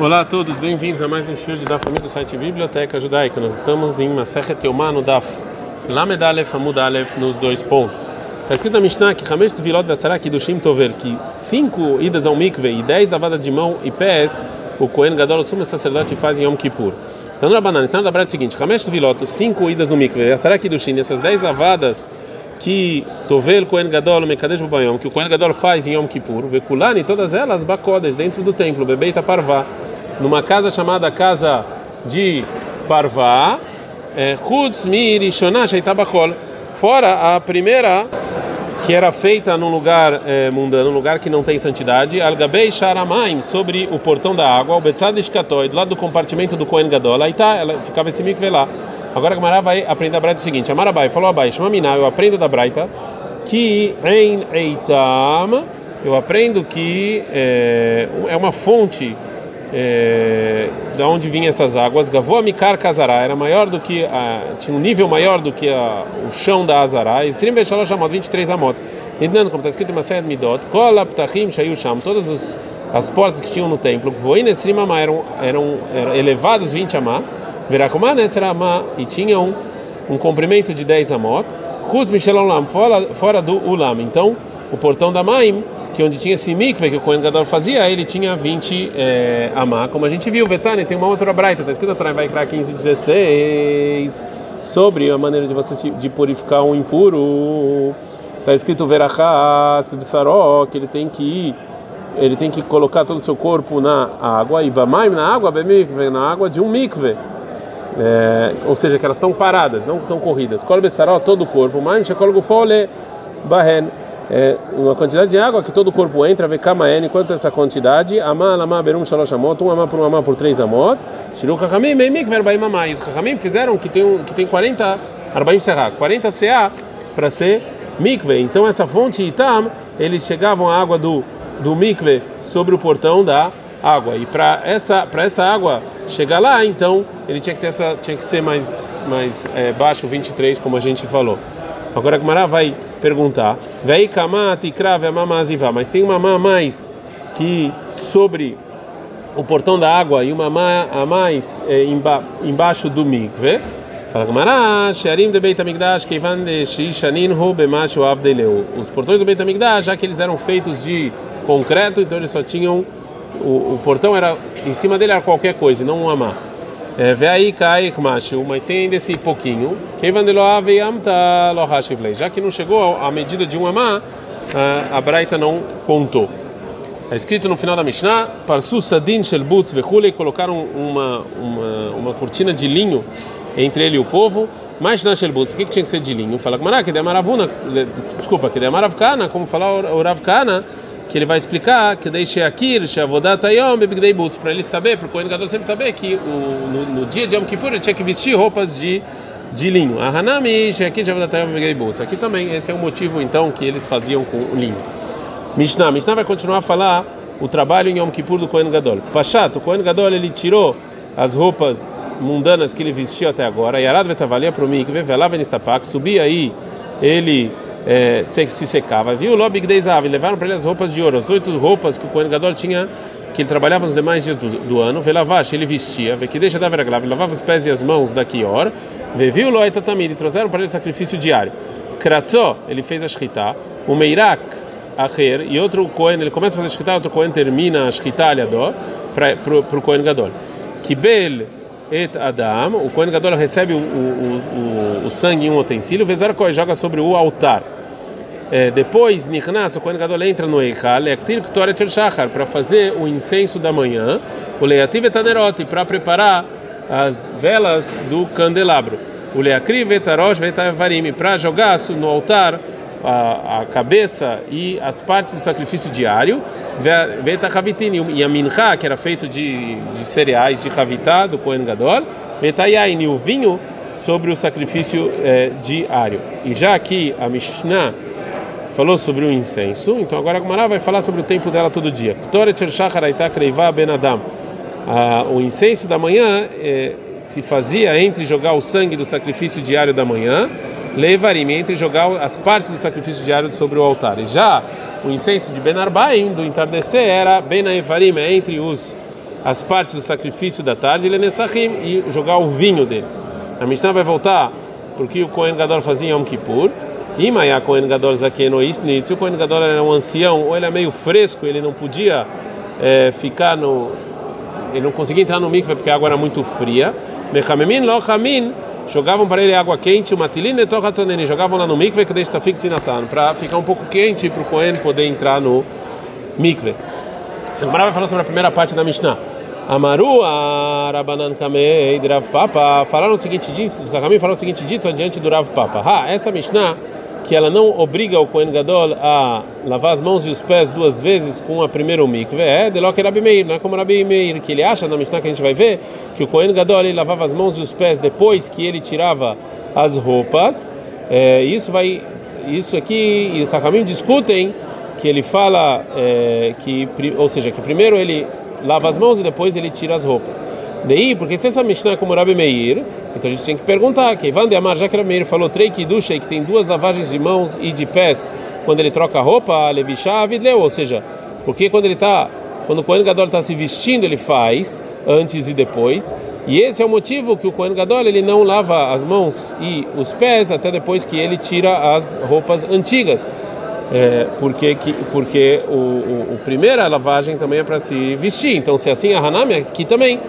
Olá a todos, bem-vindos a mais um show da família do site Biblioteca Judaica. Nós estamos em Masechet Yomá no Daf Lamed Aleph Amud Aleph nos dois pontos. Está escrito na Mishnah que Hamesh Tvilot Vasará Shim Tover que cinco idas ao mikve e dez lavadas de mão e pés o Kohen Gadol, o sumo sacerdote, faz em Yom Kippur. Então, na banana, está na Braita o seguinte: Hamesh Tvilot, cinco idas no mikve, Vasará Shim, essas dez lavadas que Tovel Kohen Gadol Mekadesh Bubayom, que o Kohen Gadol faz em Yom Kippur, Vekulani, todas elas bacodas dentro do templo, Bebeita Parvá numa casa chamada Casa de Parvá, é, Chutz Miri Shonashaitabachol, fora a primeira que era feita num lugar é, mundano, num lugar que não tem santidade, Al-Gabei Sharamaim, sobre o portão da água, o Betzad Ishkatoi, do lado do compartimento do Kohen Gadol, aí tá, ela ficava esse mikve lá. Agora a Gamara vai aprender a Braita o seguinte: Amarabai falou abaixo, Maminá, eu aprendo da Braita que em Eitam, eu aprendo que é, é uma fonte é, da onde vinham essas águas, Gavoa Mikar Kazará, era maior do que, a, tinha um nível maior do que a, o chão da Azará, e Srim Veshalosh Amot, 23 Amot. Entendendo como está escrito em Masayad Midot, Kol Aptachim Shayu Sham, todas os, as portas que tinham no templo, Voin Esrim Amá, eram, eram, eram elevados 20 Amá, Verakumá Nesra Amá, e tinham um comprimento de 10 Amot, Chuz Michelon Lam, fora, fora do Ulam. Então, o portão da Maim que onde tinha esse mikve que o Kohen Gadol fazia, ele tinha 20 é, amá. Como a gente viu, Betânia tem uma outra braita, está escrito na vai 15 16 sobre a maneira de você de purificar um impuro. Está escrito Verachat Bisaró, que ele tem que ir, ele tem que colocar todo o seu corpo na água, e Bamaim na água, Bemikve, na água de um mikve. É, ou seja, que elas estão paradas, não estão corridas. Kol Besaró, todo o corpo, Maim Shekol Gufole Bahen é, uma quantidade de água que todo o corpo entra, vê kamaen, quanto é essa quantidade? Amá, lamá, berum, shalosh amot, um amá por um amá por três amot. Shiru kachamim, meimik, verbaim amá. E os kachamim fizeram que tem, um, que tem 40, arbaim será, 40 CA para ser mikve. Então essa fonte Itam, eles chegavam a água do, do mikve sobre o portão da água. E para essa, para essa água chegar lá, então ele tinha que, ter essa, tinha que ser mais, mais é, baixo, 23, como a gente falou. Agora a Gemara vai perguntar: Vei kamati crave a mamazivá, mas tem uma má mais que sobre o portão da água e uma má a mais é, emba, embaixo do mikve. Fala Gemara, Shearim de Beit HaMikdash, Keivan de Shishanin Hu Bemachu Avdeleu. Os portões do Beit HaMikdash, já que eles eram feitos de concreto, então eles só tinham o, o portão era em cima dele era qualquer coisa, não um amá. É, vê aí cai mas tem ainda esse pouquinho. Já que não chegou a medida de um amá, a Braita não contou. Está escrito no final da Mishnah, Parsu Sadin Shel Butz Vechule, colocaram uma, uma, uma cortina de linho entre ele e o povo. Mas na Shel Butz, por que, que tinha que ser de linho? Fala que que de Maravuna, desculpa, que de Maravkana, como falar o Ravkana que ele vai explicar que deixe aqui, para ele saber, para o Kohen Gadol sempre saber que o, no, no, dia de Yom Kippur ele tinha que vestir roupas de, de linho. A Hanami, aqui Butz. Aqui também, esse é o motivo então que eles faziam com o linho. Mishnah, Mishnah vai continuar a falar o trabalho em Yom Kippur do Kohen Gadol. Pashat, o Kohen Gadol ele tirou as roupas mundanas que ele vestia até agora, Yarad Vetavalia para o Mikve, Velava Nistapak, subia aí, ele é, se, se, secava. Viu? Lobig Deizav, levaram para ele as roupas de ouro, as oito roupas que o Kohen Gadol tinha, que ele trabalhava nos demais dias do, do ano. Velavash, ele vestia, vê que deixa da veraglav, lavava os pés e as mãos da Kior. Viu? Loeta Tamid, trouxeram para ele o sacrifício diário. Kratzó, ele fez a Shkita. O Meirak, Acher, e outro Kohen, ele começa a fazer a Shkita, outro Kohen termina a Shkita, aliador, para o Kohen Gadol. Kibel, et Adam, o Kohen Gadol recebe o, o, o, o sangue em um utensílio, Vezar joga sobre o altar. É, depois, Nichnas, o Kohen Gadol entra no Eichal, Ektir Shachar, para fazer o incenso da manhã, o Leativ Etanerot, para preparar as velas do candelabro. O Leakri Vetarosh Vetavarim, para jogar no altar a, a, cabeça e as partes do sacrifício diário, Vetahavitini, e a Mincha, que era feito de, de cereais de Havitá, do Kohen Gadol, Vetayaini, o vinho sobre o sacrifício é, diário. E já aqui a Mishnah falou sobre o incenso, então agora a Gumara vai falar sobre o tempo dela todo dia. O incenso da manhã eh, se fazia entre jogar o sangue do sacrifício diário da manhã, levarim, entre jogar as partes do sacrifício diário sobre o altar. E já o incenso de Benarbaim, do entardecer, era Benaevarim, entre os as partes do sacrifício da tarde, Lenessachim, e jogar o vinho dele. A Mishnah vai voltar porque o Kohen Gadol fazia Yom Kippur. Maya Kohen Gadol Zakeno Isni, se o Kohen Gadol era um ancião ou ele é meio fresco, ele não podia é, ficar no. Ele não conseguia entrar no mikve porque a água era muito fria. Mechamemin Lochamin jogavam para ele água quente, uma tilina e jogavam lá no mikve que deixa zinatan, para ficar um pouco quente para o Kohen poder entrar no mikve. Agora vai falar sobre a primeira parte da Mishnah. Amaru, Rabanan Kamei, Rav Papa, falaram o seguinte dito, os Kakamim falaram o seguinte dito adiante do Rav Papa. Ha, essa Mishnah, que ela não obriga o Kohen Gadol a lavar as mãos e os pés duas vezes com a primeira mikve, é de que Rabi Meir, não é como Rabi Meir, que ele acha na Mishnah que a gente vai ver, que o Kohen Gadol ele lavava as mãos e os pés depois que ele tirava as roupas. É, isso vai, isso aqui, e Kakamim discutem que ele fala é, que, ou seja, que primeiro ele lava as mãos e depois ele tira as roupas. Daí, porque se essa Mishnah é como Rabi Meir, então a gente tem que perguntar, que Van de Amar, já que Rabi Meir falou trei e que tem duas lavagens de mãos e de pés quando ele troca a roupa, Levisha Avidleu, ou seja, porque quando ele está, quando o Kohen Gadol está se vestindo, ele faz antes e depois, e esse é o motivo que o Kohen Gadol ele não lava as mãos e os pés até depois que ele tira as roupas antigas. É, porque que, porque o, o, o, primeira lavagem também é para se vestir. Então, se é assim a Hanami aqui também,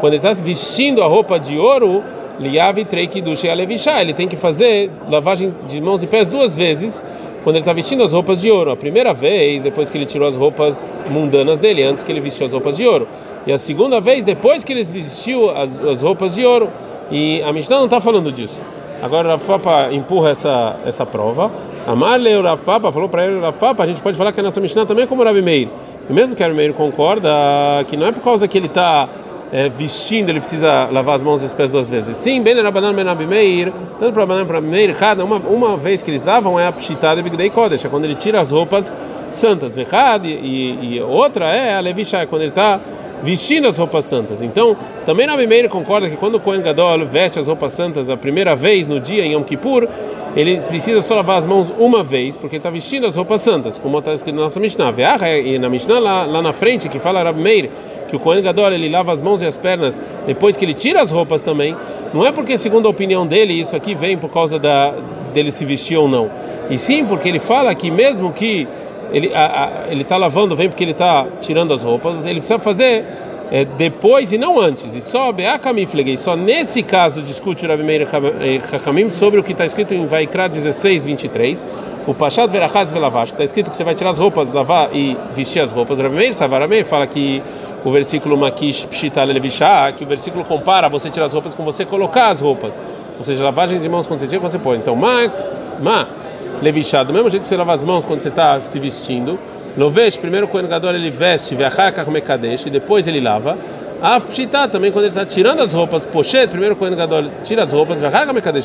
quando ele está vestindo a roupa de ouro, liave treiki duche alevisha, ele tem que fazer lavagem de mãos e pés duas vezes quando ele está vestindo as roupas de ouro. A primeira vez depois que ele tirou as roupas mundanas dele, antes que ele vestiu as roupas de ouro, e a segunda vez depois que ele vestiu as, as roupas de ouro. E a Mishnah não está falando disso. Agora o Papa empurra essa, essa prova. Amarle o Papa falou para ele, Rav Papa, a gente pode falar que a nossa Mishnah também é como o Rabi Meir. E mesmo que o Rabi Meir concorda que não é por causa que ele está é, vestindo, ele precisa lavar as mãos e os pés duas vezes. Sim, bem Rabanan ben Rabi Meir, tanto para Rabanan para Meir, cada uma, uma vez que eles lavam é a pshitada Bigdei Kodesh, é quando ele tira as roupas santas, vechad, e, e outra é a Levisha, quando ele está vestindo as roupas santas. Então, também Rabi Meir concorda que quando o Kohen Gadol veste as roupas santas a primeira vez no dia em Yom Kippur, ele precisa só lavar as mãos uma vez, porque ele está vestindo as roupas santas, como está escrito na nossa Mishnah. E na Mishnah lá, lá na frente, que fala Rabi Meir, que o Kohen Gadol ele lava as mãos e as pernas depois que ele tira as roupas também, não é porque segundo a opinião dele isso aqui vem por causa da dele se vestir ou não, e sim porque ele fala que mesmo que ele está lavando vem porque ele está tirando as roupas, ele precisa fazer é, depois e não antes. E só Beakamiflegei, só nesse caso discute o Rabi Meir Hakamim sobre o que está escrito em Vaikra 16, 23. O Pachat Verachaz Velavash, que está escrito que você vai tirar as roupas, lavar e vestir as roupas. O Rabi Meir Savarameir fala que o versículo Makish Pshita Levishah, que o versículo compara você tirar as roupas com você colocar as roupas. Ou seja, lavagem de mãos quando você tira, você põe. Então, Ma, ma Levishah, do mesmo jeito que você lava as mãos quando você está se vestindo. Lovesh, primeiro o Kohen Gadol ele veste, e depois ele lava. Af Pshita, também quando ele está tirando as roupas, Pochet, primeiro o Kohen Gadol tira as roupas,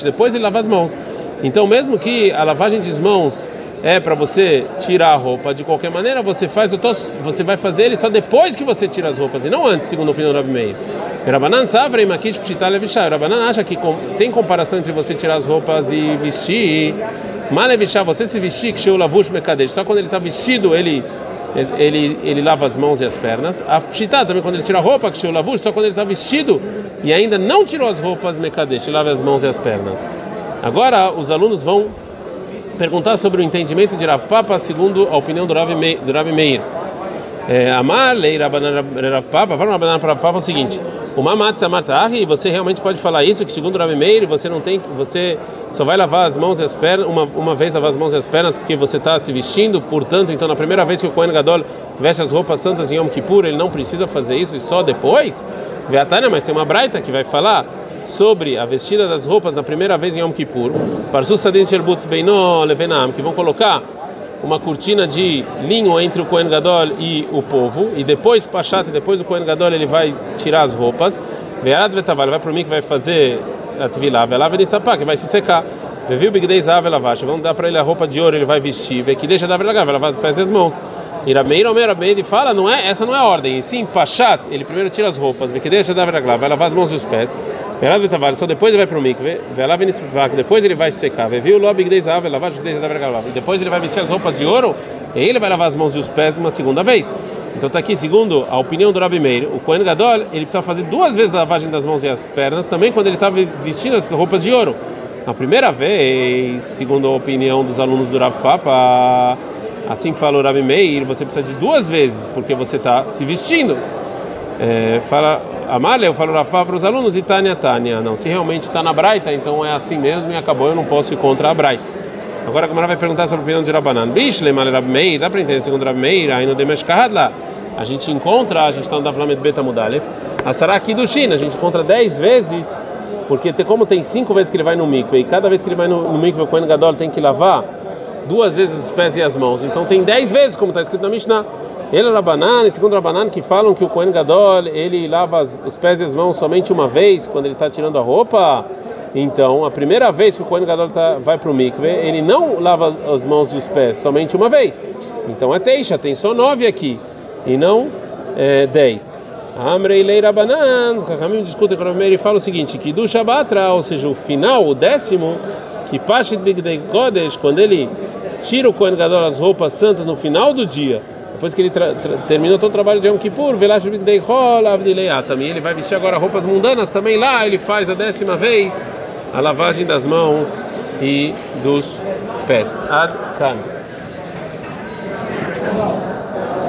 depois ele lava as mãos. Então, mesmo que a lavagem de mãos é para você tirar a roupa, de qualquer maneira você faz, você vai fazer ele só depois que você tira as roupas, e não antes, segundo a opinião do Rabi Meir. Rabanan Savra e Makish Pshita Levishah. Rabanan acha que tem comparação entre você tirar as roupas e vestir. Malevishah, você se vestir, que lavush mekadesh. Só quando ele está vestido, ele ele ele lava as mãos e as pernas. A pshitá também quando ele tira a roupa, que lavush, só quando ele está vestido e ainda não tirou as roupas mekadesh, lava as mãos e as pernas. Agora os alunos vão perguntar sobre o entendimento de Rav Papa segundo a opinião do Rav Meir. Do Rav Meir. É, Amar, lei Rav Papa, Rabanan Rav Papa é o seguinte. O Mamat e você realmente pode falar isso, que segundo o Rabi Meir, você não tem, você só vai lavar as mãos e as pernas, uma, uma vez lavar as mãos e as pernas, porque você está se vestindo, portanto, então na primeira vez que o Kohen Gadol veste as roupas santas em Yom Kippur, ele não precisa fazer isso e só depois? Veatânia, mas tem uma braita que vai falar sobre a vestida das roupas na primeira vez em Yom Kippur, que vão colocar uma cortina de linho entre o Kohen Gadol e o povo, e depois Pachat, depois o Kohen Gadol ele vai tirar as roupas, Vead vai para mim que vai fazer a Tvilá, Velá Venistapá, que vai se secar. Viu Bigdei Zav Elavash, vamos dar para ele a roupa de ouro, ele vai vestir, vê que deixa da Velagá, vai lavar os pés e as mãos. E Rameir Omer ele fala, não é, essa não é a ordem, e sim Pachat, ele primeiro tira as roupas, vê que deixa da Velagá, vai lavar as mãos e os pés. Verado Tavares, só depois ele vai para o mikve, depois ele vai se secar, viu o lobby de Zav, lavar e depois ele vai vestir as roupas de ouro, e ele vai lavar as mãos e os pés uma segunda vez. Então está aqui, segundo a opinião do Rabi Meir, o Kohen Gadol, ele precisa fazer duas vezes a lavagem das mãos e as pernas, também quando ele está vestindo as roupas de ouro. Na primeira vez, segundo a opinião dos alunos do Rav Papa, assim fala o Rabi Meir, você precisa de duas vezes, porque você está se vestindo. É, fala Amália, eu falo Rafa para os alunos e Tânia, Tânia. Não, se realmente está na Braita, então é assim mesmo e acabou, eu não posso ir contra a Braita. Agora a Gamara vai perguntar sobre a opinião de Rabanan. Bishle, Mal Rab Meir, dá para entender segundo Rab Meir, aí no Demesh lá. A gente encontra, a gente está no Davlamet Beta Mudalev, a Sarah aqui do China, a gente encontra 10 vezes, porque como tem 5 vezes que ele vai no mikve, e cada vez que ele vai no, no mikve, o Kohen Gadol tem que lavar duas vezes os pés e as mãos. Então tem 10 vezes, como está escrito na Mishnah. Ele Rabanan, segundo Rabanan, que falam que o Kohen Gadol ele lava os pés e as mãos somente uma vez quando ele está tirando a roupa. Então, a primeira vez que o Kohen Gadol tá, vai para o mikve, ele não lava as mãos e os pés somente uma vez. Então é teixa, tem só nove aqui e não é, dez. Amrei Lei Rabanan, os Kakamim discutem com o Rameir e fala o seguinte: que do Shabatra, ou seja, o final, o décimo, que Pashit Bigdei Kodesh, quando ele tira o Kohen Gadol as roupas santas no final do dia depois que ele terminou todo o trabalho de Yom Kippur, também ele vai vestir agora roupas mundanas, também lá ele faz a décima vez a lavagem das mãos e dos pés. Ad -kan.